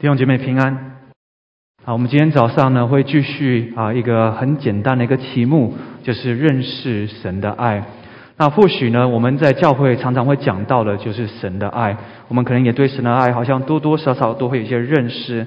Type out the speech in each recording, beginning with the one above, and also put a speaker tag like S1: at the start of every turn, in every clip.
S1: 弟兄姐妹平安。好，我们今天早上呢会继续啊一个很简单的一个题目，就是认识神的爱。那或许呢我们在教会常常会讲到的，就是神的爱。我们可能也对神的爱好像多多少少都会有一些认识。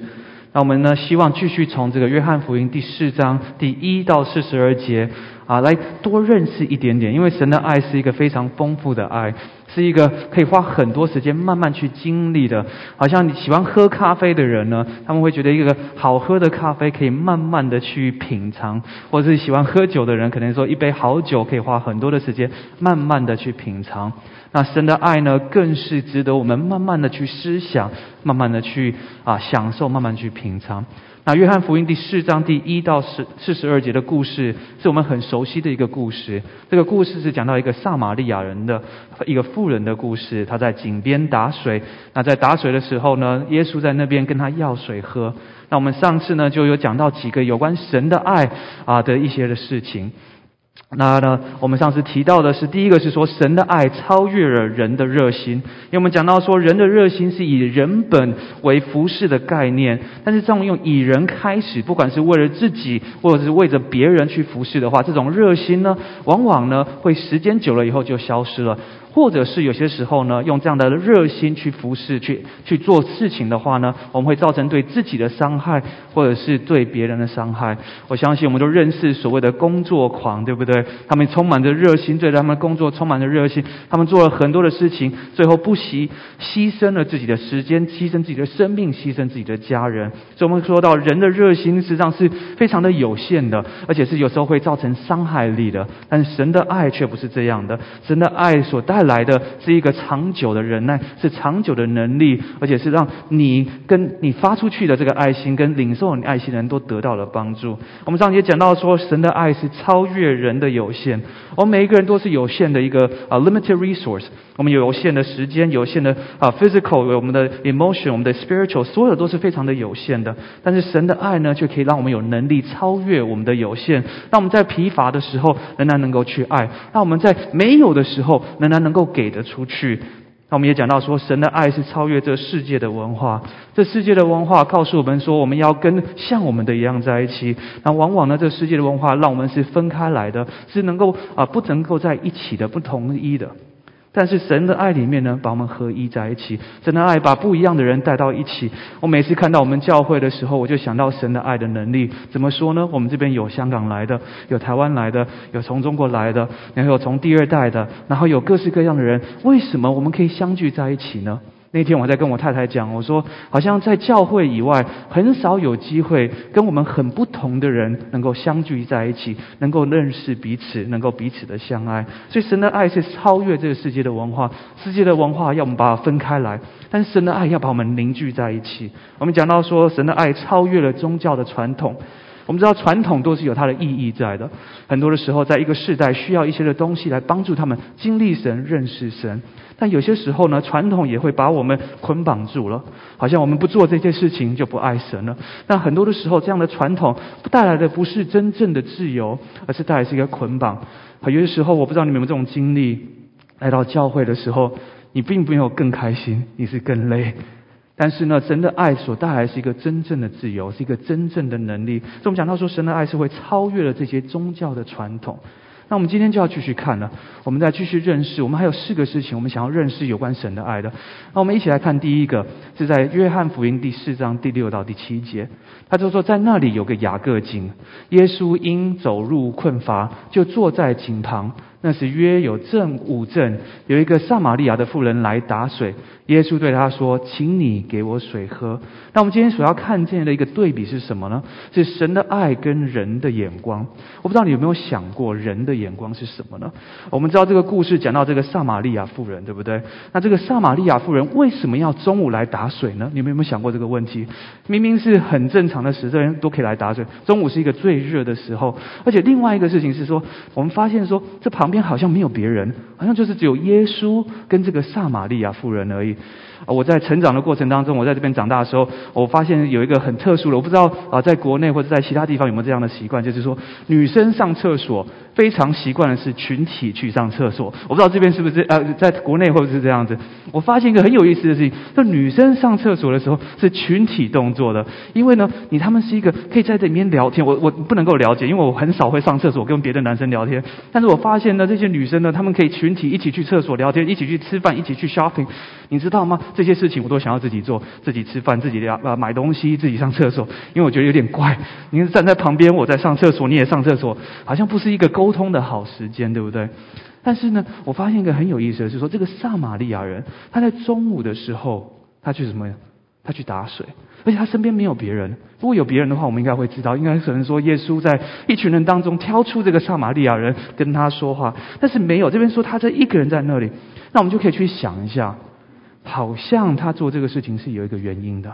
S1: 那我们呢希望继续从这个约翰福音第四章第一到四十二节。啊，来多认识一点点，因为神的爱是一个非常丰富的爱，是一个可以花很多时间慢慢去经历的。好像你喜欢喝咖啡的人呢，他们会觉得一个好喝的咖啡可以慢慢的去品尝；或者是喜欢喝酒的人，可能说一杯好酒可以花很多的时间慢慢的去品尝。那神的爱呢，更是值得我们慢慢的去思想，慢慢的去啊享受，慢慢去品尝。那约翰福音第四章第一到四四十二节的故事，是我们很熟悉的一个故事。这个故事是讲到一个撒玛利亚人的一个富人的故事。他在井边打水，那在打水的时候呢，耶稣在那边跟他要水喝。那我们上次呢就有讲到几个有关神的爱啊的一些的事情。那呢，我们上次提到的是，第一个是说神的爱超越了人的热心，因为我们讲到说人的热心是以人本为服饰的概念，但是这种用以人开始，不管是为了自己或者是为着别人去服侍的话，这种热心呢，往往呢会时间久了以后就消失了。或者是有些时候呢，用这样的热心去服侍、去去做事情的话呢，我们会造成对自己的伤害，或者是对别人的伤害。我相信我们都认识所谓的工作狂，对不对？他们充满着热心，对他们工作充满着热心，他们做了很多的事情，最后不惜牺牲了自己的时间，牺牲自己的生命，牺牲自己的家人。所以，我们说到人的热心实际上是非常的有限的，而且是有时候会造成伤害力的。但是神的爱却不是这样的，神的爱所带。来的是一个长久的忍耐，是长久的能力，而且是让你跟你发出去的这个爱心，跟领受你爱心的人都得到了帮助。我们上节讲到说，神的爱是超越人的有限，我们每一个人都是有限的一个啊 limited resource。我们有限的时间，有限的啊 physical，我们的 emotion，我们的 spiritual，所有都是非常的有限的。但是神的爱呢，却可以让我们有能力超越我们的有限。让我们在疲乏的时候，仍然能够去爱；让我们在没有的时候，仍然能够给得出去。那我们也讲到说，神的爱是超越这世界的文化。这世界的文化告诉我们说，我们要跟像我们的一样在一起。那往往呢，这世界的文化让我们是分开来的，是能够啊不能够在一起的，不统一的。但是神的爱里面呢，把我们合一在一起。神的爱把不一样的人带到一起。我每次看到我们教会的时候，我就想到神的爱的能力。怎么说呢？我们这边有香港来的，有台湾来的，有从中国来的，然后有从第二代的，然后有各式各样的人。为什么我们可以相聚在一起呢？那天我在跟我太太讲，我说好像在教会以外很少有机会跟我们很不同的人能够相聚在一起，能够认识彼此，能够彼此的相爱。所以神的爱是超越这个世界的文化，世界的文化要我们把它分开来，但是神的爱要把我们凝聚在一起。我们讲到说神的爱超越了宗教的传统。我们知道传统都是有它的意义在的，很多的时候，在一个世代需要一些的东西来帮助他们经历神、认识神。但有些时候呢，传统也会把我们捆绑住了，好像我们不做这些事情就不爱神了。那很多的时候，这样的传统带来的不是真正的自由，而是带来是一个捆绑。有些时候，我不知道你们有没有这种经历，来到教会的时候，你并没有更开心，你是更累。但是呢，神的爱所带来是一个真正的自由，是一个真正的能力。所以我们讲到说，神的爱是会超越了这些宗教的传统。那我们今天就要继续看了，我们再继续认识。我们还有四个事情，我们想要认识有关神的爱的。那我们一起来看第一个，是在约翰福音第四章第六到第七节。他就说，在那里有个雅各井，耶稣因走入困乏，就坐在井旁。那是约有正午正，有一个撒玛利亚的妇人来打水。耶稣对他说：“请你给我水喝。”那我们今天所要看见的一个对比是什么呢？是神的爱跟人的眼光。我不知道你有没有想过，人的眼光是什么呢？我们知道这个故事讲到这个撒玛利亚妇人，对不对？那这个撒玛利亚妇人为什么要中午来打水呢？你们有没有想过这个问题？明明是很正常的时，这人都可以来打水。中午是一个最热的时候，而且另外一个事情是说，我们发现说，这旁边好像没有别人，好像就是只有耶稣跟这个撒玛利亚妇人而已。我在成长的过程当中，我在这边长大的时候，我发现有一个很特殊的，我不知道啊，在国内或者在其他地方有没有这样的习惯，就是说女生上厕所非常习惯的是群体去上厕所。我不知道这边是不是呃，在国内会不会是这样子。我发现一个很有意思的事情，就女生上厕所的时候是群体动作的，因为呢，你他们是一个可以在这里面聊天。我我不能够了解，因为我很少会上厕所跟别的男生聊天。但是我发现呢，这些女生呢，她们可以群体一起去厕所聊天，一起去吃饭，一起去 shopping，你知道吗？这些事情我都想要自己做，自己吃饭，自己聊呃买东西，自己上厕所，因为我觉得有点怪。你站在旁边，我在上厕所，你也上厕所，好像不是一个沟通的好时间，对不对？但是呢，我发现一个很有意思的是说，这个撒玛利亚人他在中午的时候，他去什么？他去打水，而且他身边没有别人。如果有别人的话，我们应该会知道，应该可能说耶稣在一群人当中挑出这个撒玛利亚人跟他说话，但是没有。这边说他这一个人在那里，那我们就可以去想一下。好像他做这个事情是有一个原因的，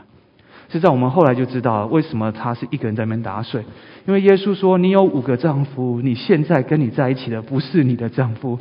S1: 是在我们后来就知道为什么他是一个人在那边打水，因为耶稣说：“你有五个丈夫，你现在跟你在一起的不是你的丈夫。”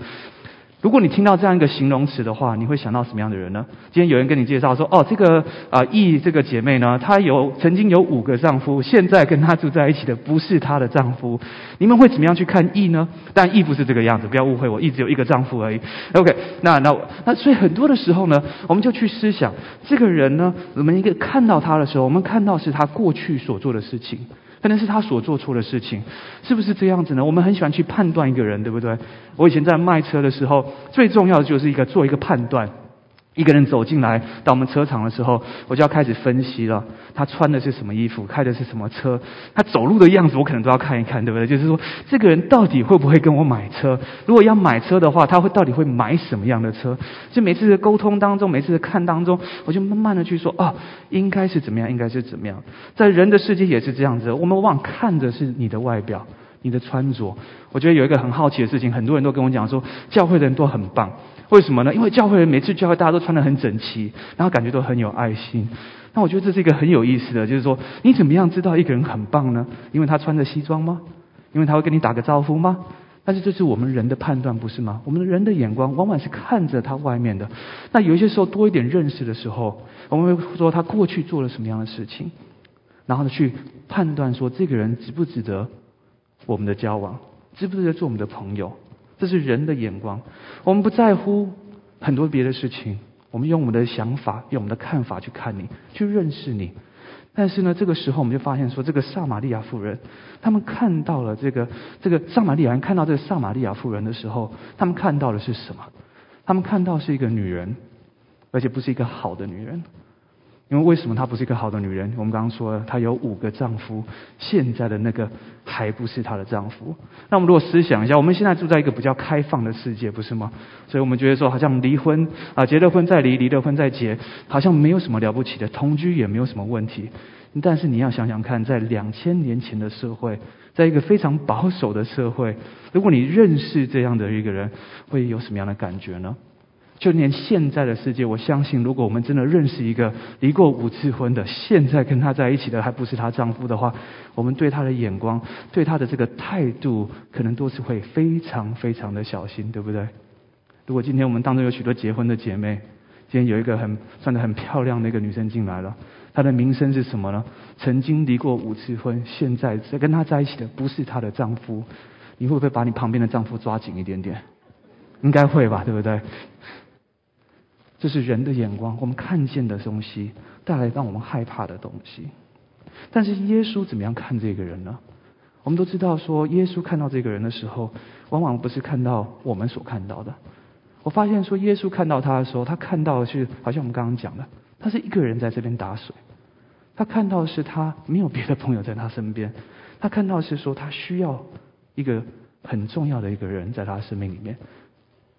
S1: 如果你听到这样一个形容词的话，你会想到什么样的人呢？今天有人跟你介绍说：“哦，这个啊，易这个姐妹呢，她有曾经有五个丈夫，现在跟她住在一起的不是她的丈夫。”你们会怎么样去看易呢？但易不是这个样子，不要误会我，易只有一个丈夫而已。OK，那那那，所以很多的时候呢，我们就去思想这个人呢，我们一个看到他的时候，我们看到是他过去所做的事情。可能是他所做错的事情，是不是这样子呢？我们很喜欢去判断一个人，对不对？我以前在卖车的时候，最重要的就是一个做一个判断。一个人走进来到我们车场的时候，我就要开始分析了。他穿的是什么衣服，开的是什么车，他走路的样子，我可能都要看一看，对不对？就是说，这个人到底会不会跟我买车？如果要买车的话，他会到底会买什么样的车？就每次的沟通当中，每次的看当中，我就慢慢的去说，哦，应该是怎么样，应该是怎么样。在人的世界也是这样子，我们往往看的是你的外表，你的穿着。我觉得有一个很好奇的事情，很多人都跟我讲说，教会的人都很棒。为什么呢？因为教会人每次教会大家都穿得很整齐，然后感觉都很有爱心。那我觉得这是一个很有意思的，就是说你怎么样知道一个人很棒呢？因为他穿着西装吗？因为他会跟你打个招呼吗？但是这是我们人的判断，不是吗？我们人的眼光往往是看着他外面的。那有一些时候多一点认识的时候，我们会说他过去做了什么样的事情，然后呢去判断说这个人值不值得我们的交往，值不值得做我们的朋友。这是人的眼光，我们不在乎很多别的事情，我们用我们的想法、用我们的看法去看你，去认识你。但是呢，这个时候我们就发现说，这个撒玛利亚妇人，他们看到了这个这个撒玛利亚人看到这个撒玛利亚妇人的时候，他们看到的是什么？他们看到是一个女人，而且不是一个好的女人。因为为什么她不是一个好的女人？我们刚刚说了，她有五个丈夫，现在的那个还不是她的丈夫。那我们如果思想一下，我们现在住在一个比较开放的世界，不是吗？所以我们觉得说，好像离婚啊，结了婚再离，离了婚再结，好像没有什么了不起的，同居也没有什么问题。但是你要想想看，在两千年前的社会，在一个非常保守的社会，如果你认识这样的一个人，会有什么样的感觉呢？就连现在的世界，我相信，如果我们真的认识一个离过五次婚的，现在跟他在一起的还不是她丈夫的话，我们对他的眼光，对他的这个态度，可能都是会非常非常的小心，对不对？如果今天我们当中有许多结婚的姐妹，今天有一个很穿得很漂亮的一个女生进来了，她的名声是什么呢？曾经离过五次婚，现在在跟她在一起的不是她的丈夫，你会不会把你旁边的丈夫抓紧一点点？应该会吧，对不对？这是人的眼光，我们看见的东西带来让我们害怕的东西。但是耶稣怎么样看这个人呢？我们都知道，说耶稣看到这个人的时候，往往不是看到我们所看到的。我发现说，耶稣看到他的时候，他看到的是，好像我们刚刚讲的，他是一个人在这边打水。他看到的是他没有别的朋友在他身边。他看到是说，他需要一个很重要的一个人在他生命里面。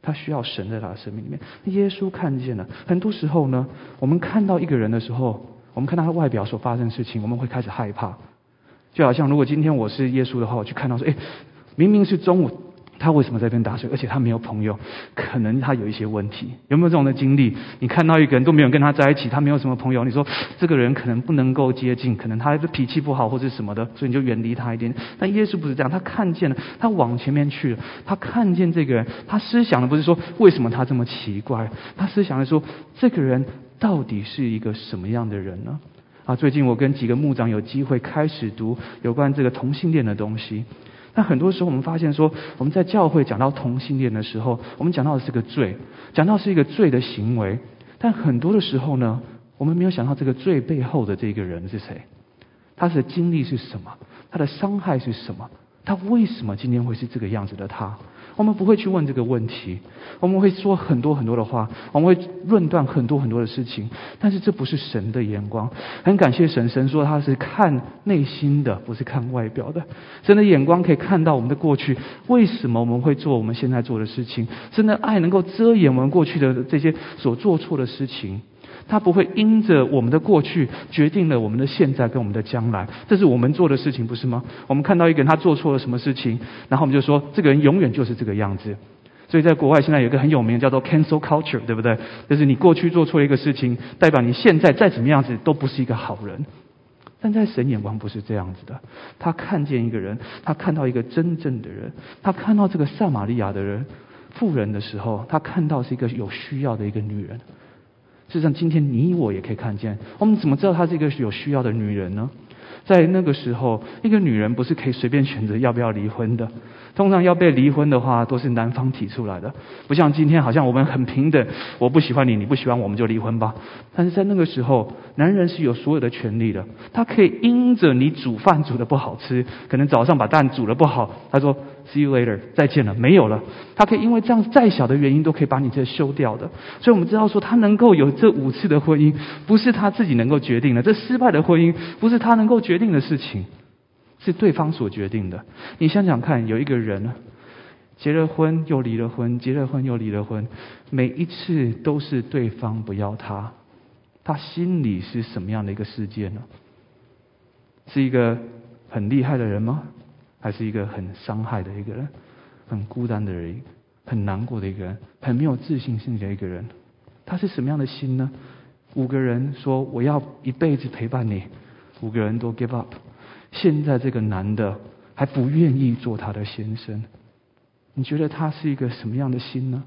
S1: 他需要神在他的生命里面。耶稣看见了，很多时候呢，我们看到一个人的时候，我们看到他外表所发生的事情，我们会开始害怕。就好像如果今天我是耶稣的话，我去看到说，哎，明明是中午。他为什么在边打水？而且他没有朋友，可能他有一些问题。有没有这种的经历？你看到一个人都没有跟他在一起，他没有什么朋友，你说这个人可能不能够接近，可能他的脾气不好或者什么的，所以你就远离他一点。但耶稣不是这样，他看见了，他往前面去了，他看见这个人，他思想的不是说为什么他这么奇怪，他思想的说这个人到底是一个什么样的人呢？啊，最近我跟几个牧长有机会开始读有关这个同性恋的东西。但很多时候我们发现说，我们在教会讲到同性恋的时候，我们讲到的是个罪，讲到是一个罪的行为。但很多的时候呢，我们没有想到这个罪背后的这个人是谁，他的经历是什么，他的伤害是什么，他为什么今天会是这个样子的他？我们不会去问这个问题，我们会说很多很多的话，我们会论断很多很多的事情，但是这不是神的眼光。很感谢神，神说他是看内心的，不是看外表的。神的眼光可以看到我们的过去，为什么我们会做我们现在做的事情？神的爱能够遮掩我们过去的这些所做错的事情。他不会因着我们的过去决定了我们的现在跟我们的将来，这是我们做的事情，不是吗？我们看到一个人他做错了什么事情，然后我们就说这个人永远就是这个样子。所以在国外现在有一个很有名叫做 cancel culture，对不对？就是你过去做错一个事情，代表你现在再怎么样子都不是一个好人。但在神眼光不是这样子的，他看见一个人，他看到一个真正的人，他看到这个撒玛利亚的人富人的时候，他看到是一个有需要的一个女人。事实上，今天你我也可以看见。我们怎么知道她是一个有需要的女人呢？在那个时候，一个女人不是可以随便选择要不要离婚的。通常要被离婚的话，都是男方提出来的，不像今天，好像我们很平等。我不喜欢你，你不喜欢我们就离婚吧。但是在那个时候，男人是有所有的权利的，他可以因着你煮饭煮的不好吃，可能早上把蛋煮的不好，他说 “see you later”，再见了，没有了。他可以因为这样再小的原因都可以把你这修掉的。所以我们知道说，他能够有这五次的婚姻，不是他自己能够决定的。这失败的婚姻不是他能够决定的事情。是对方所决定的。你想想看，有一个人结了婚又离了婚，结了婚又离了婚，每一次都是对方不要他，他心里是什么样的一个世界呢？是一个很厉害的人吗？还是一个很伤害的一个人，很孤单的人，很难过的一个人，很没有自信心的一个人？他是什么样的心呢？五个人说我要一辈子陪伴你，五个人都 give up。现在这个男的还不愿意做他的先生，你觉得他是一个什么样的心呢？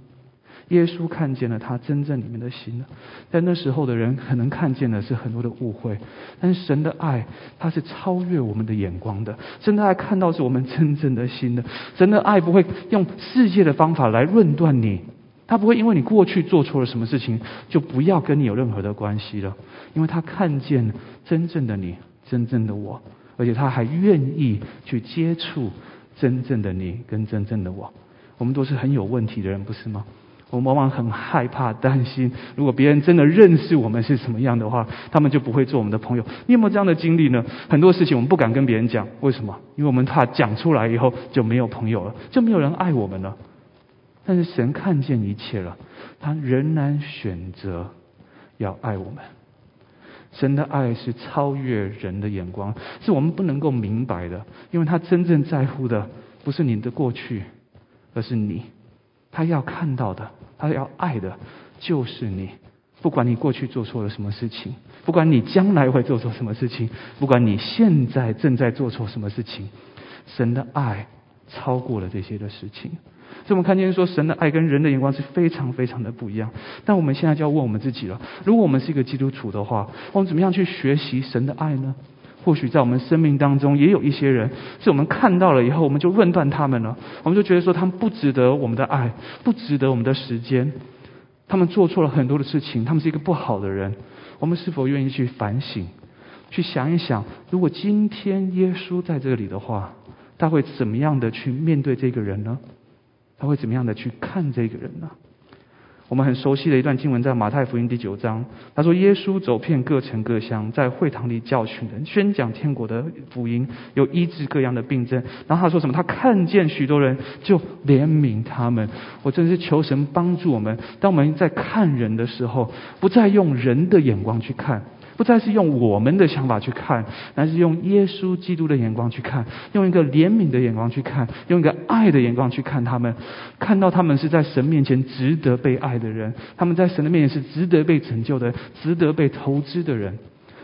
S1: 耶稣看见了他真正里面的心了？在那时候的人可能看见的是很多的误会，但是神的爱他是超越我们的眼光的，神的爱看到是我们真正的心的，神的爱不会用世界的方法来论断你，他不会因为你过去做错了什么事情就不要跟你有任何的关系了，因为他看见真正的你，真正的我。而且他还愿意去接触真正的你跟真正的我。我们都是很有问题的人，不是吗？我们往往很害怕、担心，如果别人真的认识我们是什么样的话，他们就不会做我们的朋友。你有没有这样的经历呢？很多事情我们不敢跟别人讲，为什么？因为我们怕讲出来以后就没有朋友了，就没有人爱我们了。但是神看见一切了，他仍然选择要爱我们。神的爱是超越人的眼光，是我们不能够明白的，因为他真正在乎的不是你的过去，而是你。他要看到的，他要爱的，就是你。不管你过去做错了什么事情，不管你将来会做错什么事情，不管你现在正在做错什么事情，神的爱超过了这些的事情。所以我们看见说，神的爱跟人的眼光是非常非常的不一样。但我们现在就要问我们自己了：如果我们是一个基督徒的话，我们怎么样去学习神的爱呢？或许在我们生命当中，也有一些人，是我们看到了以后，我们就论断他们了。我们就觉得说，他们不值得我们的爱，不值得我们的时间。他们做错了很多的事情，他们是一个不好的人。我们是否愿意去反省，去想一想，如果今天耶稣在这里的话，他会怎么样的去面对这个人呢？他会怎么样的去看这个人呢？我们很熟悉的一段经文在马太福音第九章，他说：“耶稣走遍各城各乡，在会堂里教训人，宣讲天国的福音，有医治各样的病症。”然后他说什么？他看见许多人，就怜悯他们。我真是求神帮助我们，当我们在看人的时候，不再用人的眼光去看。不再是用我们的想法去看，而是用耶稣基督的眼光去看，用一个怜悯的眼光去看，用一个爱的眼光去看他们，看到他们是在神面前值得被爱的人，他们在神的面前是值得被拯救的、值得被投资的人。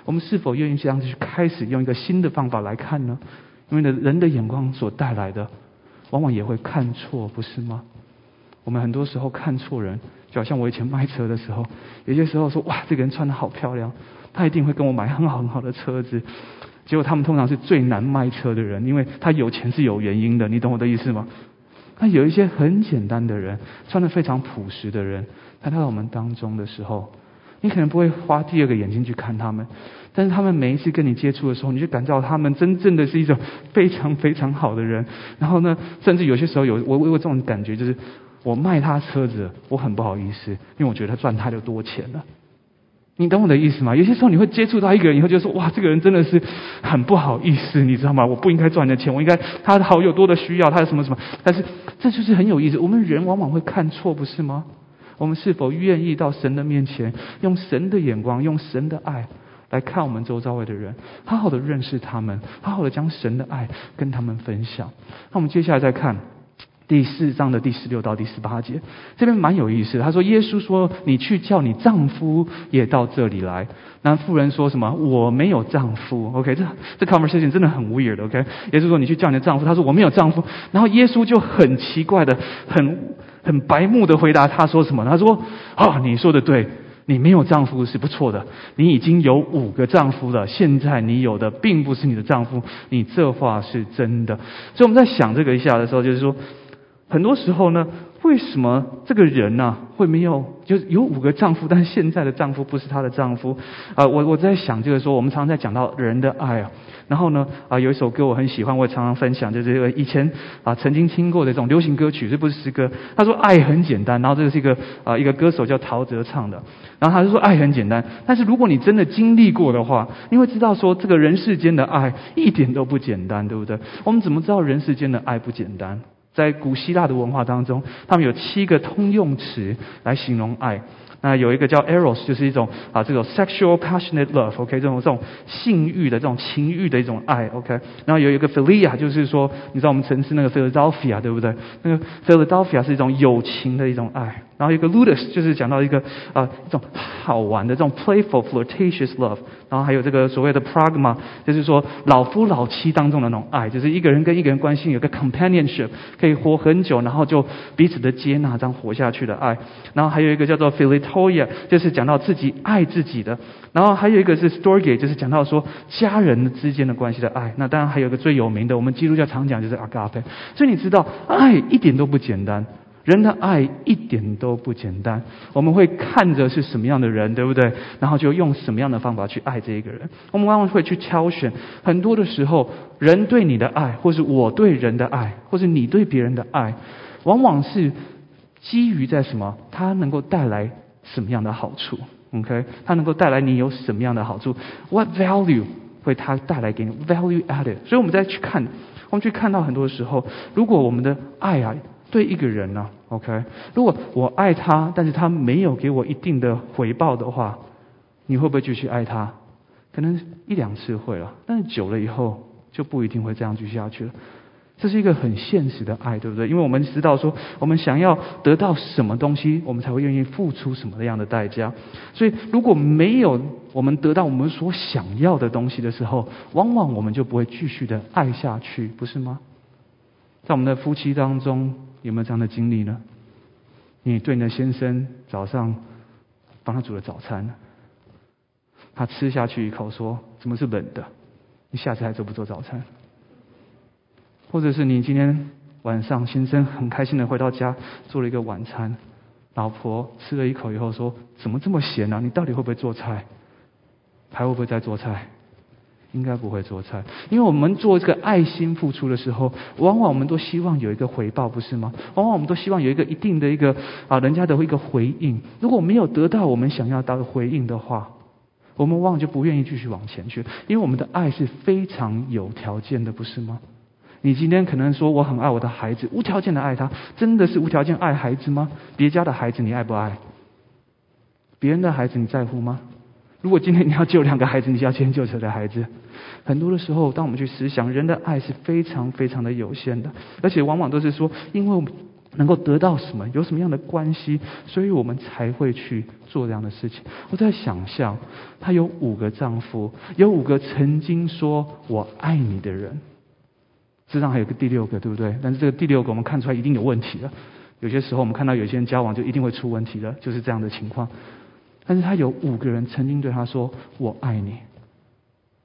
S1: 我们是否愿意这样子去开始用一个新的方法来看呢？因为呢，人的眼光所带来的，往往也会看错，不是吗？我们很多时候看错人，就好像我以前卖车的时候，有些时候说哇，这个人穿的好漂亮，他一定会跟我买很好很好的车子。结果他们通常是最难卖车的人，因为他有钱是有原因的，你懂我的意思吗？那有一些很简单的人，穿的非常朴实的人，他到我们当中的时候，你可能不会花第二个眼睛去看他们，但是他们每一次跟你接触的时候，你就感到他们真正的是一种非常非常好的人。然后呢，甚至有些时候有我我有这种感觉，就是我卖他车子，我很不好意思，因为我觉得他赚太多钱了。你懂我的意思吗？有些时候你会接触到一个人以后，就说哇，这个人真的是很不好意思，你知道吗？我不应该赚你的钱，我应该他的好有多的需要，他有什么什么。但是这就是很有意思，我们人往往会看错，不是吗？我们是否愿意到神的面前，用神的眼光，用神的爱来看我们周遭的人，好好的认识他们，好好的将神的爱跟他们分享。那我们接下来再看。第四章的第十六到第十八节，这边蛮有意思。他说：“耶稣说，你去叫你丈夫也到这里来。”那妇人说什么？我没有丈夫。OK，这这 conversation 真的很 weird。OK，耶稣说：“你去叫你的丈夫。”他说：“我没有丈夫。”然后耶稣就很奇怪的、很很白目的回答他说什么？他说：“啊，你说的对，你没有丈夫是不错的。你已经有五个丈夫了，现在你有的并不是你的丈夫。你这话是真的。”所以我们在想这个一下的时候，就是说。很多时候呢，为什么这个人呢会没有？就是有五个丈夫，但是现在的丈夫不是她的丈夫。啊，我我在想，就是说，我们常常在讲到人的爱啊。然后呢，啊，有一首歌我很喜欢，我也常常分享，就是这个以前啊曾经听过的这种流行歌曲，这不是诗歌。他说爱很简单，然后这个是一个啊一个歌手叫陶喆唱的。然后他就说爱很简单，但是如果你真的经历过的话，你会知道说这个人世间的爱一点都不简单，对不对？我们怎么知道人世间的爱不简单？在古希腊的文化当中，他们有七个通用词来形容爱。那有一个叫 eros，就是一种啊这种 sexual passionate love，OK，这种这种性欲的这种情欲的一种爱，OK。然后有一个 philia，就是说你知道我们城市那个 Philadelphia 对不对？那个 Philadelphia 是一种友情的一种爱。然后一个 ludus 就是讲到一个啊一种好玩的这种 playful flirtatious love，然后还有这个所谓的 pragma，就是说老夫老妻当中的那种爱，就是一个人跟一个人关系有个 companionship，可以活很久，然后就彼此的接纳这样活下去的爱。然后还有一个叫做 philitoia，就是讲到自己爱自己的。然后还有一个是 storge，就是讲到说家人之间的关系的爱。那当然还有个最有名的，我们基督教常讲就是 agape。所以你知道爱一点都不简单。人的爱一点都不简单，我们会看着是什么样的人，对不对？然后就用什么样的方法去爱这一个人。我们往往会去挑选，很多的时候，人对你的爱，或是我对人的爱，或是你对别人的爱，往往是基于在什么？它能够带来什么样的好处？OK？它能够带来你有什么样的好处？What value 会它带来给你？Value added。所以我们再去看，我们去看到很多时候，如果我们的爱啊。对一个人呢，OK，如果我爱他，但是他没有给我一定的回报的话，你会不会继续爱他？可能一两次会了，但是久了以后就不一定会这样继续下去了。这是一个很现实的爱，对不对？因为我们知道说，我们想要得到什么东西，我们才会愿意付出什么样的代价。所以，如果没有我们得到我们所想要的东西的时候，往往我们就不会继续的爱下去，不是吗？在我们的夫妻当中。有没有这样的经历呢？你对你的先生早上帮他煮了早餐，他吃下去一口说：“怎么是冷的？”你下次还做不做早餐？或者是你今天晚上先生很开心的回到家做了一个晚餐，老婆吃了一口以后说：“怎么这么咸呢？你到底会不会做菜？还会不会再做菜？”应该不会做菜，因为我们做这个爱心付出的时候，往往我们都希望有一个回报，不是吗？往往我们都希望有一个一定的一个啊，人家的一个回应。如果没有得到我们想要到的回应的话，我们往往就不愿意继续往前去，因为我们的爱是非常有条件的，不是吗？你今天可能说我很爱我的孩子，无条件的爱他，真的是无条件爱孩子吗？别家的孩子你爱不爱？别人的孩子你在乎吗？如果今天你要救两个孩子，你就要先救谁的孩子？很多的时候，当我们去思想，人的爱是非常非常的有限的，而且往往都是说，因为我们能够得到什么，有什么样的关系，所以我们才会去做这样的事情。我在想象，她有五个丈夫，有五个曾经说我爱你的人，世上还有个第六个，对不对？但是这个第六个，我们看出来一定有问题了。有些时候我们看到有些人交往就一定会出问题的，就是这样的情况。但是他有五个人曾经对他说：“我爱你。”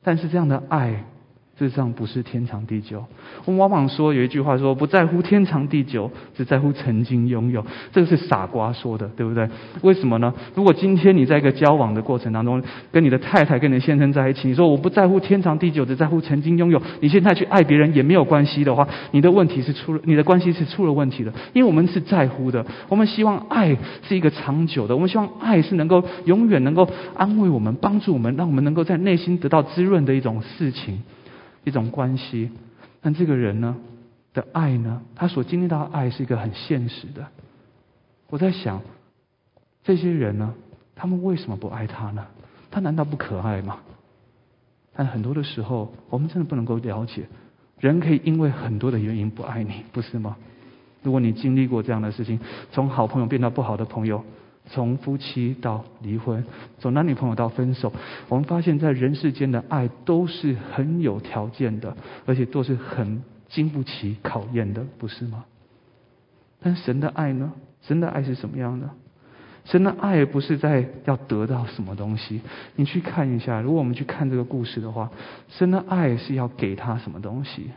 S1: 但是这样的爱。事实上不是天长地久。我们往往说有一句话说：“不在乎天长地久，只在乎曾经拥有。”这个是傻瓜说的，对不对？为什么呢？如果今天你在一个交往的过程当中，跟你的太太、跟你的先生在一起，你说我不在乎天长地久，只在乎曾经拥有，你现在去爱别人也没有关系的话，你的问题是出了，你的关系是出了问题的。因为我们是在乎的，我们希望爱是一个长久的，我们希望爱是能够永远能够安慰我们、帮助我们，让我们能够在内心得到滋润的一种事情。一种关系，但这个人呢的爱呢，他所经历到的爱是一个很现实的。我在想，这些人呢，他们为什么不爱他呢？他难道不可爱吗？但很多的时候，我们真的不能够了解，人可以因为很多的原因不爱你，不是吗？如果你经历过这样的事情，从好朋友变到不好的朋友。从夫妻到离婚，从男女朋友到分手，我们发现，在人世间的爱都是很有条件的，而且都是很经不起考验的，不是吗？但神的爱呢？神的爱是什么样的？神的爱不是在要得到什么东西。你去看一下，如果我们去看这个故事的话，神的爱是要给他什么东西？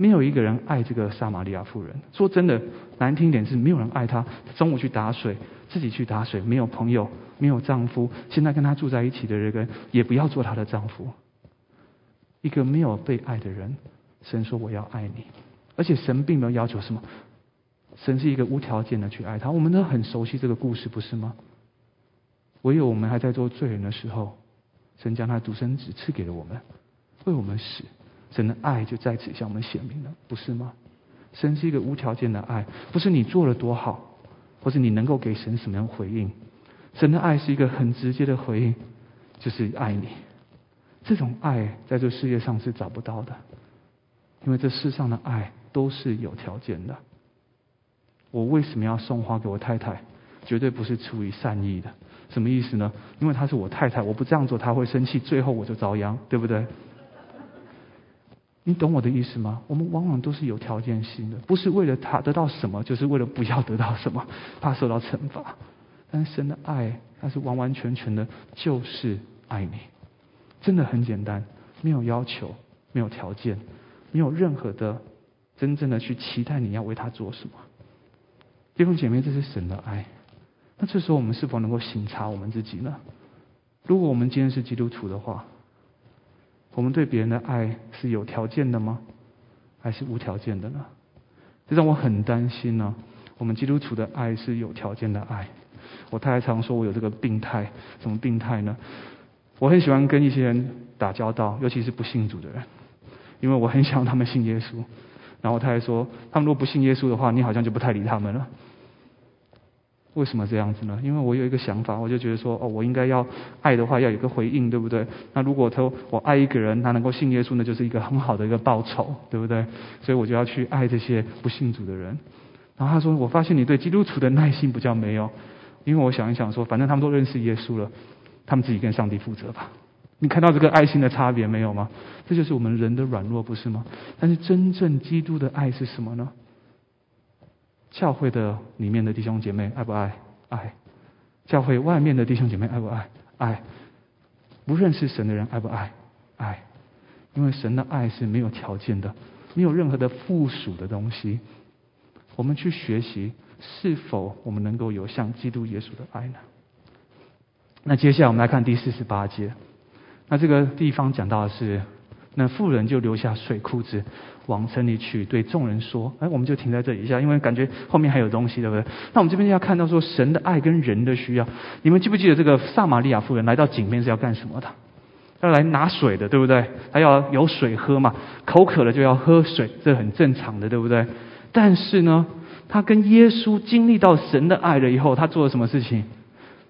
S1: 没有一个人爱这个撒玛利亚妇人。说真的，难听点是没有人爱她。中午去打水，自己去打水，没有朋友，没有丈夫。现在跟她住在一起的人，也不要做她的丈夫。一个没有被爱的人，神说我要爱你，而且神并没有要求什么。神是一个无条件的去爱他。我们都很熟悉这个故事，不是吗？唯有我们还在做罪人的时候，神将他独生子赐给了我们，为我们死。神的爱就在此向我们显明了，不是吗？神是一个无条件的爱，不是你做了多好，或是你能够给神什么样回应。神的爱是一个很直接的回应，就是爱你。这种爱在这世界上是找不到的，因为这世上的爱都是有条件的。我为什么要送花给我太太？绝对不是出于善意的。什么意思呢？因为她是我太太，我不这样做她会生气，最后我就遭殃，对不对？你懂我的意思吗？我们往往都是有条件性的，不是为了他得到什么，就是为了不要得到什么，怕受到惩罚。但是神的爱，他是完完全全的，就是爱你，真的很简单，没有要求，没有条件，没有任何的真正的去期待你要为他做什么。弟兄姐妹，这是神的爱。那这时候我们是否能够省察我们自己呢？如果我们今天是基督徒的话。我们对别人的爱是有条件的吗？还是无条件的呢？这让我很担心呢。我们基督徒的爱是有条件的爱。我太太常说我有这个病态，什么病态呢？我很喜欢跟一些人打交道，尤其是不信主的人，因为我很想他们信耶稣。然后我太太说，他们如果不信耶稣的话，你好像就不太理他们了。为什么这样子呢？因为我有一个想法，我就觉得说，哦，我应该要爱的话，要有个回应，对不对？那如果他我爱一个人，他能够信耶稣，那就是一个很好的一个报酬，对不对？所以我就要去爱这些不信主的人。然后他说，我发现你对基督徒的耐心不叫没有，因为我想一想说，反正他们都认识耶稣了，他们自己跟上帝负责吧。你看到这个爱心的差别没有吗？这就是我们人的软弱，不是吗？但是真正基督的爱是什么呢？教会的里面的弟兄姐妹爱不爱？爱。教会外面的弟兄姐妹爱不爱？爱。不认识神的人爱不爱？爱。因为神的爱是没有条件的，没有任何的附属的东西。我们去学习，是否我们能够有像基督耶稣的爱呢？那接下来我们来看第四十八节。那这个地方讲到的是，那妇人就留下水裤子。往城里去，对众人说：“哎，我们就停在这里一下，因为感觉后面还有东西，对不对？那我们这边要看到说神的爱跟人的需要。你们记不记得这个撒玛利亚妇人来到井边是要干什么的？要来拿水的，对不对？她要有水喝嘛，口渴了就要喝水，这很正常的，对不对？但是呢，他跟耶稣经历到神的爱了以后，他做了什么事情？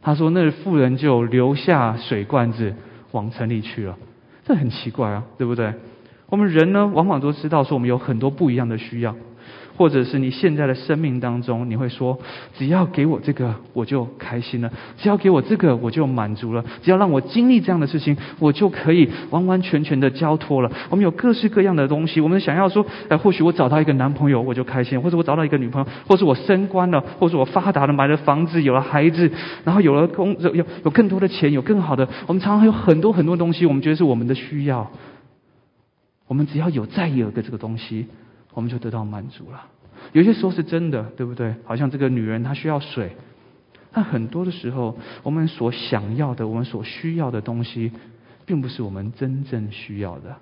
S1: 他说：那妇人就留下水罐子往城里去了。这很奇怪啊，对不对？”我们人呢，往往都知道说我们有很多不一样的需要，或者是你现在的生命当中，你会说：只要给我这个，我就开心了；只要给我这个，我就满足了；只要让我经历这样的事情，我就可以完完全全的交托了。我们有各式各样的东西，我们想要说：哎，或许我找到一个男朋友，我就开心；或者我找到一个女朋友，或者我升官了，或者我发达了，买了房子，有了孩子，然后有了工，有有更多的钱，有更好的。我们常常有很多很多东西，我们觉得是我们的需要。我们只要有再有一个这个东西，我们就得到满足了。有些时候是真的，对不对？好像这个女人她需要水，但很多的时候，我们所想要的、我们所需要的东西，并不是我们真正需要的。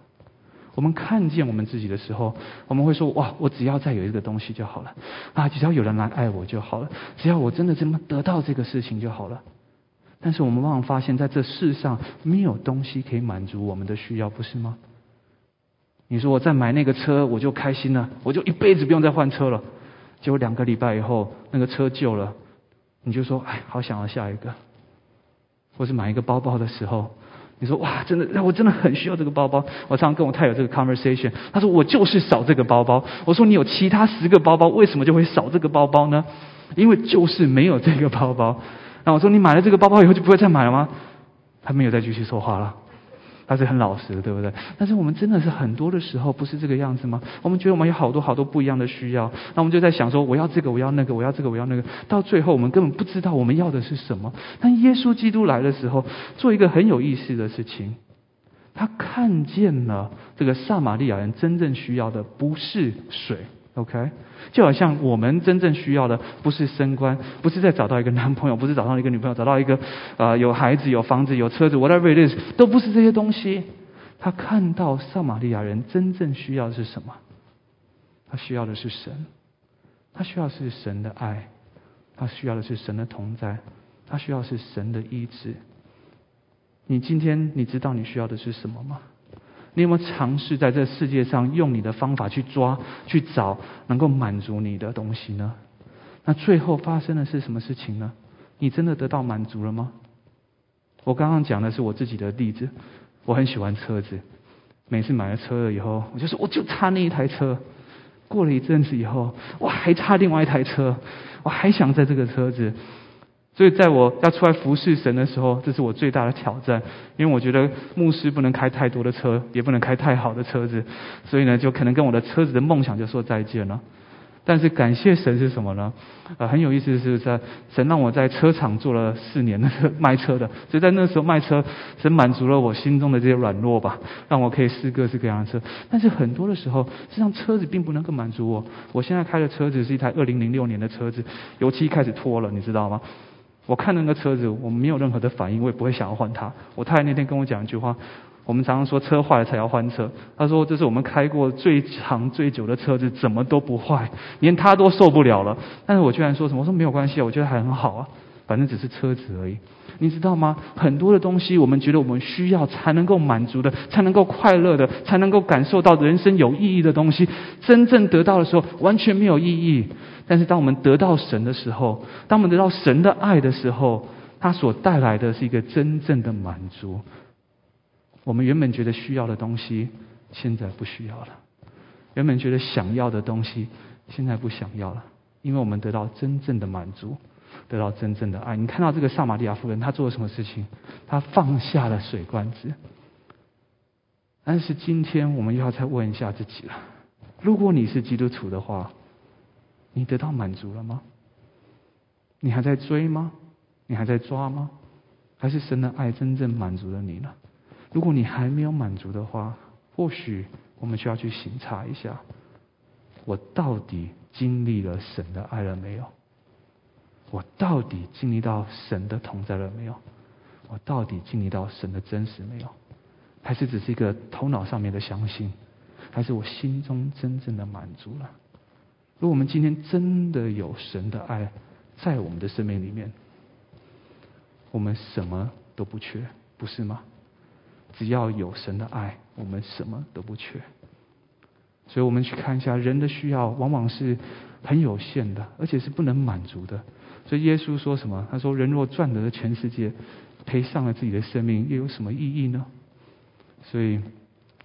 S1: 我们看见我们自己的时候，我们会说：“哇，我只要再有一个东西就好了啊！只要有人来爱我就好了，只要我真的这么得到这个事情就好了。”但是我们往往发现，在这世上没有东西可以满足我们的需要，不是吗？你说我再买那个车，我就开心了，我就一辈子不用再换车了。结果两个礼拜以后，那个车旧了，你就说：“哎，好想要下一个。”或是买一个包包的时候，你说：“哇，真的，我真的很需要这个包包。”我常常跟我太太有这个 conversation，他说：“我就是少这个包包。”我说：“你有其他十个包包，为什么就会少这个包包呢？”因为就是没有这个包包。那我说：“你买了这个包包以后就不会再买了吗？”他没有再继续说话了。他是很老实的，对不对？但是我们真的是很多的时候不是这个样子吗？我们觉得我们有好多好多不一样的需要，那我们就在想说，我要这个，我要那个，我要这个，我要那个。到最后，我们根本不知道我们要的是什么。但耶稣基督来的时候，做一个很有意思的事情，他看见了这个撒玛利亚人真正需要的不是水。OK，就好像我们真正需要的不是升官，不是再找到一个男朋友，不是找到一个女朋友，找到一个呃有孩子、有房子、有车子，whatever it is，都不是这些东西。他看到撒玛利亚人真正需要的是什么？他需要的是神，他需要是神的爱，他需要的是神的同在，他需要是神的医治。你今天你知道你需要的是什么吗？你有没有尝试在这世界上用你的方法去抓、去找能够满足你的东西呢？那最后发生的是什么事情呢？你真的得到满足了吗？我刚刚讲的是我自己的例子，我很喜欢车子，每次买了车了以后，我就说我就差那一台车。过了一阵子以后，我还差另外一台车，我还想在这个车子。所以，在我要出来服侍神的时候，这是我最大的挑战。因为我觉得牧师不能开太多的车，也不能开太好的车子，所以呢，就可能跟我的车子的梦想就说再见了。但是感谢神是什么呢？呃，很有意思的是，在神让我在车厂做了四年的卖车的，所以在那时候卖车，神满足了我心中的这些软弱吧，让我可以试各式各样的车。但是很多的时候，实际上车子并不能够满足我。我现在开的车子是一台二零零六年的车子，油漆开始脱了，你知道吗？我看那个车子，我没有任何的反应，我也不会想要换它。我太太那天跟我讲一句话，我们常常说车坏了才要换车。她说这是我们开过最长最久的车子，怎么都不坏，连她都受不了了。但是我居然说什么？我说没有关系啊，我觉得还很好啊，反正只是车子而已。你知道吗？很多的东西，我们觉得我们需要才能够满足的，才能够快乐的，才能够感受到人生有意义的东西，真正得到的时候，完全没有意义。但是，当我们得到神的时候，当我们得到神的爱的时候，它所带来的是一个真正的满足。我们原本觉得需要的东西，现在不需要了；原本觉得想要的东西，现在不想要了，因为我们得到真正的满足，得到真正的爱。你看到这个撒玛利亚妇人，她做了什么事情？她放下了水罐子。但是今天，我们又要再问一下自己了：如果你是基督徒的话，你得到满足了吗？你还在追吗？你还在抓吗？还是神的爱真正满足了你呢？如果你还没有满足的话，或许我们需要去醒察一下：我到底经历了神的爱了没有？我到底经历到神的同在了没有？我到底经历到神的真实没有？还是只是一个头脑上面的相信？还是我心中真正的满足了？如果我们今天真的有神的爱在我们的生命里面，我们什么都不缺，不是吗？只要有神的爱，我们什么都不缺。所以，我们去看一下人的需要，往往是很有限的，而且是不能满足的。所以，耶稣说什么？他说：“人若赚得了全世界，赔上了自己的生命，又有什么意义呢？”所以，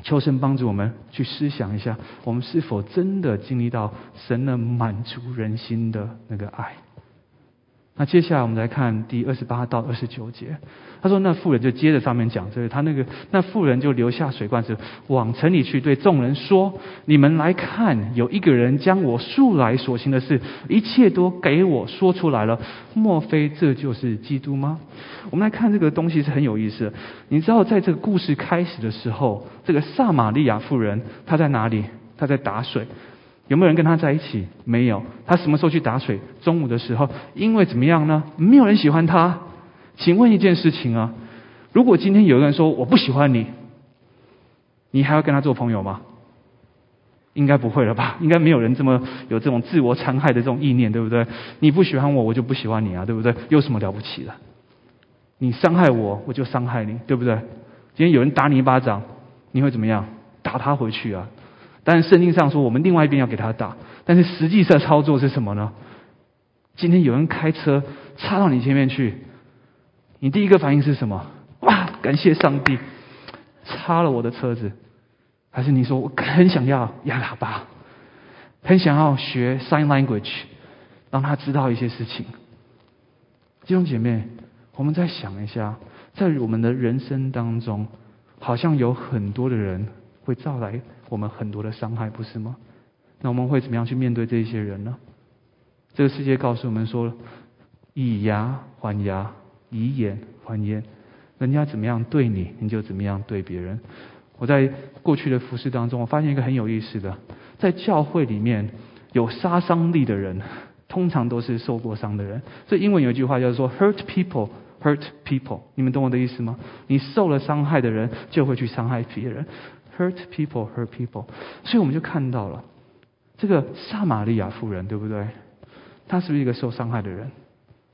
S1: 求神帮助我们去思想一下，我们是否真的经历到神能满足人心的那个爱。那接下来我们来看第二十八到二十九节。他说：“那妇人就接着上面讲，就是他那个那妇人就留下水罐子，往城里去，对众人说：你们来看，有一个人将我素来所行的事，一切都给我说出来了。莫非这就是基督吗？我们来看这个东西是很有意思。你知道，在这个故事开始的时候，这个撒玛利亚妇人她在哪里？她在打水。”有没有人跟他在一起？没有。他什么时候去打水？中午的时候。因为怎么样呢？没有人喜欢他。请问一件事情啊，如果今天有个人说我不喜欢你，你还要跟他做朋友吗？应该不会了吧？应该没有人这么有这种自我残害的这种意念，对不对？你不喜欢我，我就不喜欢你啊，对不对？有什么了不起的？你伤害我，我就伤害你，对不对？今天有人打你一巴掌，你会怎么样？打他回去啊？但是圣经上说，我们另外一边要给他打，但是实际上操作是什么呢？今天有人开车插到你前面去，你第一个反应是什么？哇，感谢上帝，插了我的车子。还是你说我很想要压喇叭，很想要学 sign language，让他知道一些事情。弟兄姐妹，我们再想一下，在我们的人生当中，好像有很多的人会造来。我们很多的伤害，不是吗？那我们会怎么样去面对这些人呢？这个世界告诉我们说：以牙还牙，以眼还眼。人家怎么样对你，你就怎么样对别人。我在过去的服饰当中，我发现一个很有意思的，在教会里面有杀伤力的人，通常都是受过伤的人。所以英文有一句话叫做 “hurt people hurt people”。你们懂我的意思吗？你受了伤害的人，就会去伤害别人。Hurt people, hurt people。所以我们就看到了这个撒玛利亚妇人，对不对？她是不是一个受伤害的人？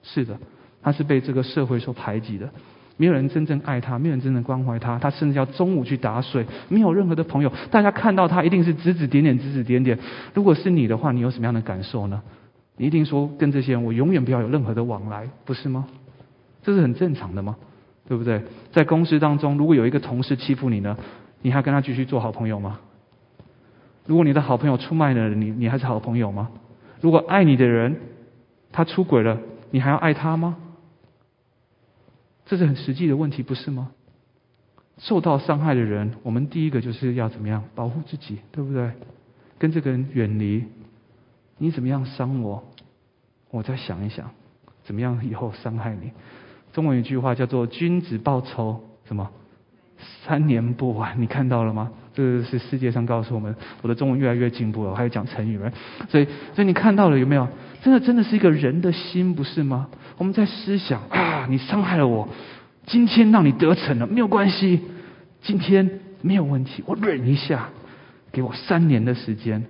S1: 是的，她是被这个社会所排挤的，没有人真正爱她，没有人真正关怀她。她甚至要中午去打水，没有任何的朋友。大家看到她一定是指指点点，指指点点。如果是你的话，你有什么样的感受呢？你一定说跟这些人，我永远不要有任何的往来，不是吗？这是很正常的吗？对不对？在公司当中，如果有一个同事欺负你呢？你还跟他继续做好朋友吗？如果你的好朋友出卖了你，你还是好朋友吗？如果爱你的人他出轨了，你还要爱他吗？这是很实际的问题，不是吗？受到伤害的人，我们第一个就是要怎么样保护自己，对不对？跟这个人远离。你怎么样伤我，我再想一想，怎么样以后伤害你。中文有一句话叫做“君子报仇”，什么？三年不晚，你看到了吗？这是世界上告诉我们，我的中文越来越进步了，我还有讲成语了。所以，所以你看到了有没有？真的，真的是一个人的心，不是吗？我们在思想啊，你伤害了我，今天让你得逞了，没有关系，今天没有问题，我忍一下，给我三年的时间，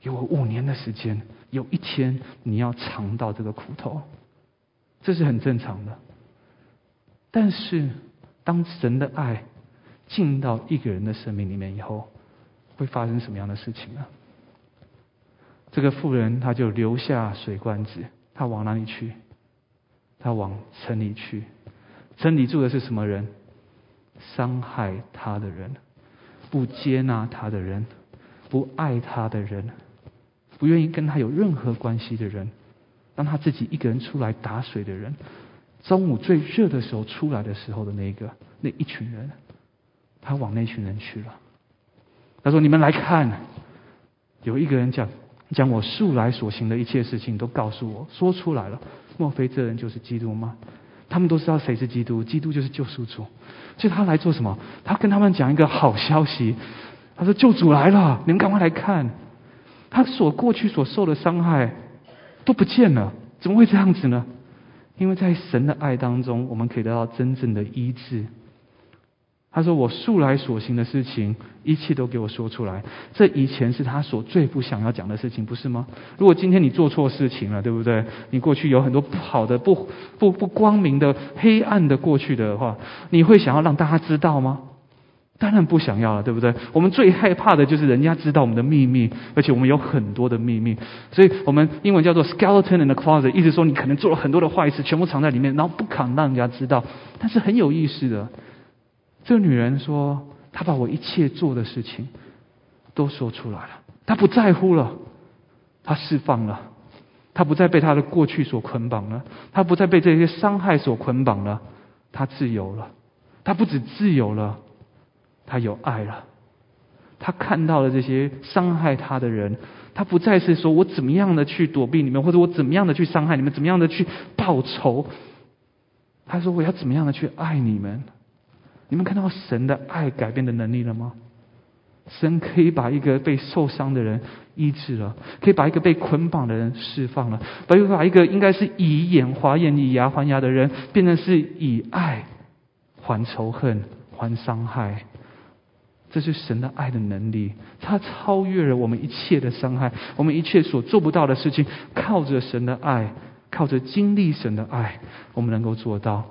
S1: 给我五年的时间，有一天你要尝到这个苦头，这是很正常的。但是。当神的爱进到一个人的生命里面以后，会发生什么样的事情呢？这个妇人他就留下水罐子，他往哪里去？他往城里去。城里住的是什么人？伤害他的人，不接纳他的人，不爱他的人，不愿意跟他有任何关系的人，让他自己一个人出来打水的人。中午最热的时候出来的时候的那一个那一群人，他往那群人去了。他说：“你们来看，有一个人讲将我素来所行的一切事情都告诉我说出来了。莫非这人就是基督吗？他们都知道谁是基督，基督就是救赎主。所以他来做什么？他跟他们讲一个好消息。他说：救主来了，你们赶快来看。他所过去所受的伤害都不见了，怎么会这样子呢？”因为在神的爱当中，我们可以得到真正的医治。他说：“我素来所行的事情，一切都给我说出来。”这以前是他所最不想要讲的事情，不是吗？如果今天你做错事情了，对不对？你过去有很多不好的、不不不光明的、黑暗的过去的话，你会想要让大家知道吗？当然不想要了，对不对？我们最害怕的就是人家知道我们的秘密，而且我们有很多的秘密，所以我们英文叫做 skeleton in the closet，意思说你可能做了很多的坏事，全部藏在里面，然后不肯让人家知道。但是很有意思的，这个女人说：“她把我一切做的事情都说出来了。她不在乎了，她释放了，她不再被她的过去所捆绑了，她不再被这些伤害所捆绑了，她自由了。她不止自由了，他有爱了。他看到了这些伤害他的人，他不再是说我怎么样的去躲避你们，或者我怎么样的去伤害你们，怎么样的去报仇。他说我要怎么样的去爱你们。你们看到神的爱改变的能力了吗？神可以把一个被受伤的人医治了，可以把一个被捆绑的人释放了，把一个把一个应该是以眼还眼、以牙还牙的人，变成是以爱还仇恨、还伤害。这是神的爱的能力，它超越了我们一切的伤害，我们一切所做不到的事情，靠着神的爱，靠着经历神的爱，我们能够做到。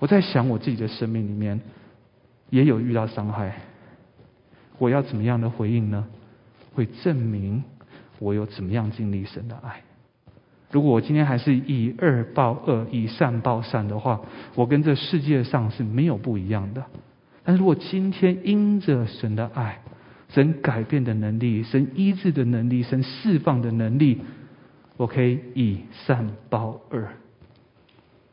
S1: 我在想我自己的生命里面，也有遇到伤害，我要怎么样的回应呢？会证明我有怎么样经历神的爱。如果我今天还是以恶报恶，以善报善的话，我跟这世界上是没有不一样的。但是如果今天因着神的爱，神改变的能力，神医治的能力，神释放的能力，我可以以善报恶。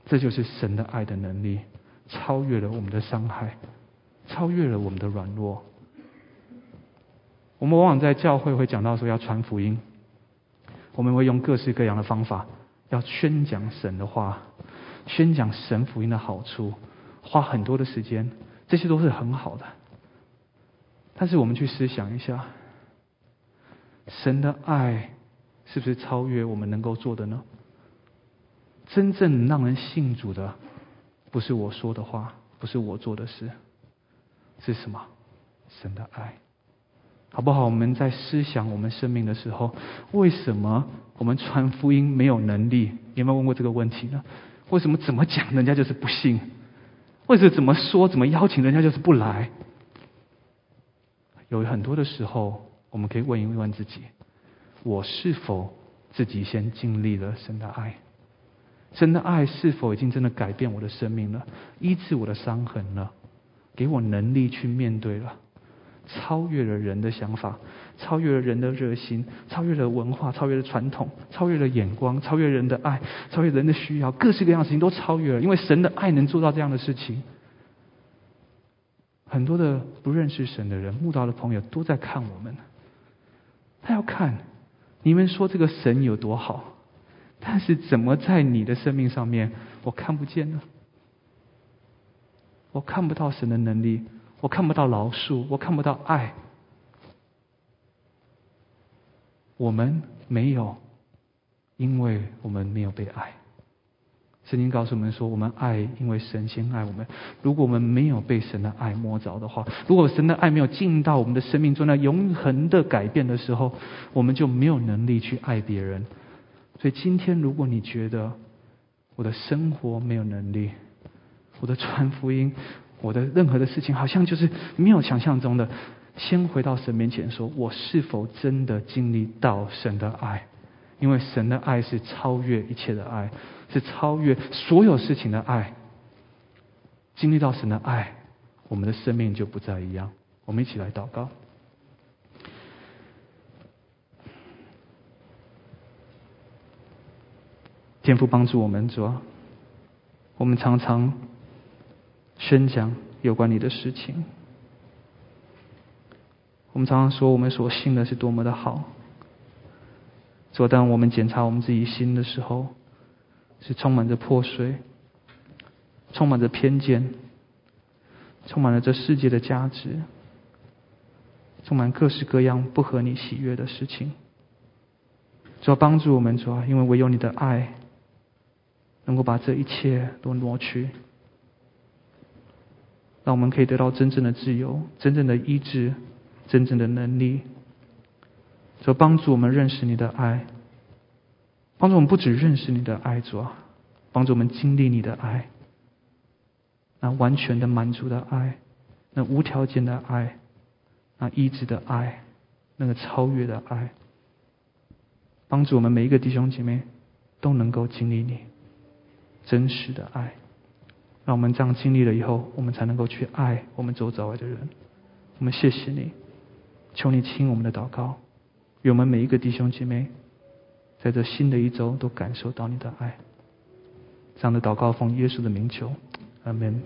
S1: 这就是神的爱的能力，超越了我们的伤害，超越了我们的软弱。我们往往在教会会讲到说要传福音，我们会用各式各样的方法要宣讲神的话，宣讲神福音的好处，花很多的时间，这些都是很好的。但是我们去思想一下，神的爱是不是超越我们能够做的呢？真正让人信主的，不是我说的话，不是我做的事，是什么？神的爱，好不好？我们在思想我们生命的时候，为什么我们传福音没有能力？有没有问过这个问题呢？为什么怎么讲人家就是不信？或者怎么说怎么邀请人家就是不来？有很多的时候，我们可以问一问自己：我是否自己先经历了神的爱？神的爱是否已经真的改变我的生命了，医治我的伤痕了，给我能力去面对了，超越了人的想法，超越了人的热心，超越了文化，超越了传统，超越了眼光，超越人的爱，超越人的需要，各式各样的事情都超越了。因为神的爱能做到这样的事情。很多的不认识神的人、慕道的朋友都在看我们，他要看你们说这个神有多好。但是怎么在你的生命上面，我看不见呢？我看不到神的能力，我看不到饶恕，我看不到爱。我们没有，因为我们没有被爱。圣经告诉我们说，我们爱，因为神先爱我们。如果我们没有被神的爱摸着的话，如果神的爱没有进到我们的生命中，那永恒的改变的时候，我们就没有能力去爱别人。所以今天，如果你觉得我的生活没有能力，我的传福音，我的任何的事情，好像就是没有想象中的，先回到神面前，说我是否真的经历到神的爱？因为神的爱是超越一切的爱，是超越所有事情的爱。经历到神的爱，我们的生命就不再一样。我们一起来祷告。天父帮助我们，主啊，我们常常宣讲有关你的事情。我们常常说我们所信的是多么的好。主，当我们检查我们自己心的时候，是充满着破碎，充满着偏见，充满了这世界的价值，充满各式各样不合你喜悦的事情。主要，帮助我们，主要，因为唯有你的爱。能够把这一切都挪去，让我们可以得到真正的自由、真正的医治、真正的能力，所帮助我们认识你的爱，帮助我们不只认识你的爱，主啊，帮助我们经历你的爱，那完全的满足的爱，那无条件的爱，那医治的爱，那个超越的爱，帮助我们每一个弟兄姐妹都能够经历你。真实的爱，让我们这样经历了以后，我们才能够去爱我们周遭外的人。我们谢谢你，求你听我们的祷告，愿我们每一个弟兄姐妹，在这新的一周都感受到你的爱。这样的祷告奉耶稣的名求，阿门。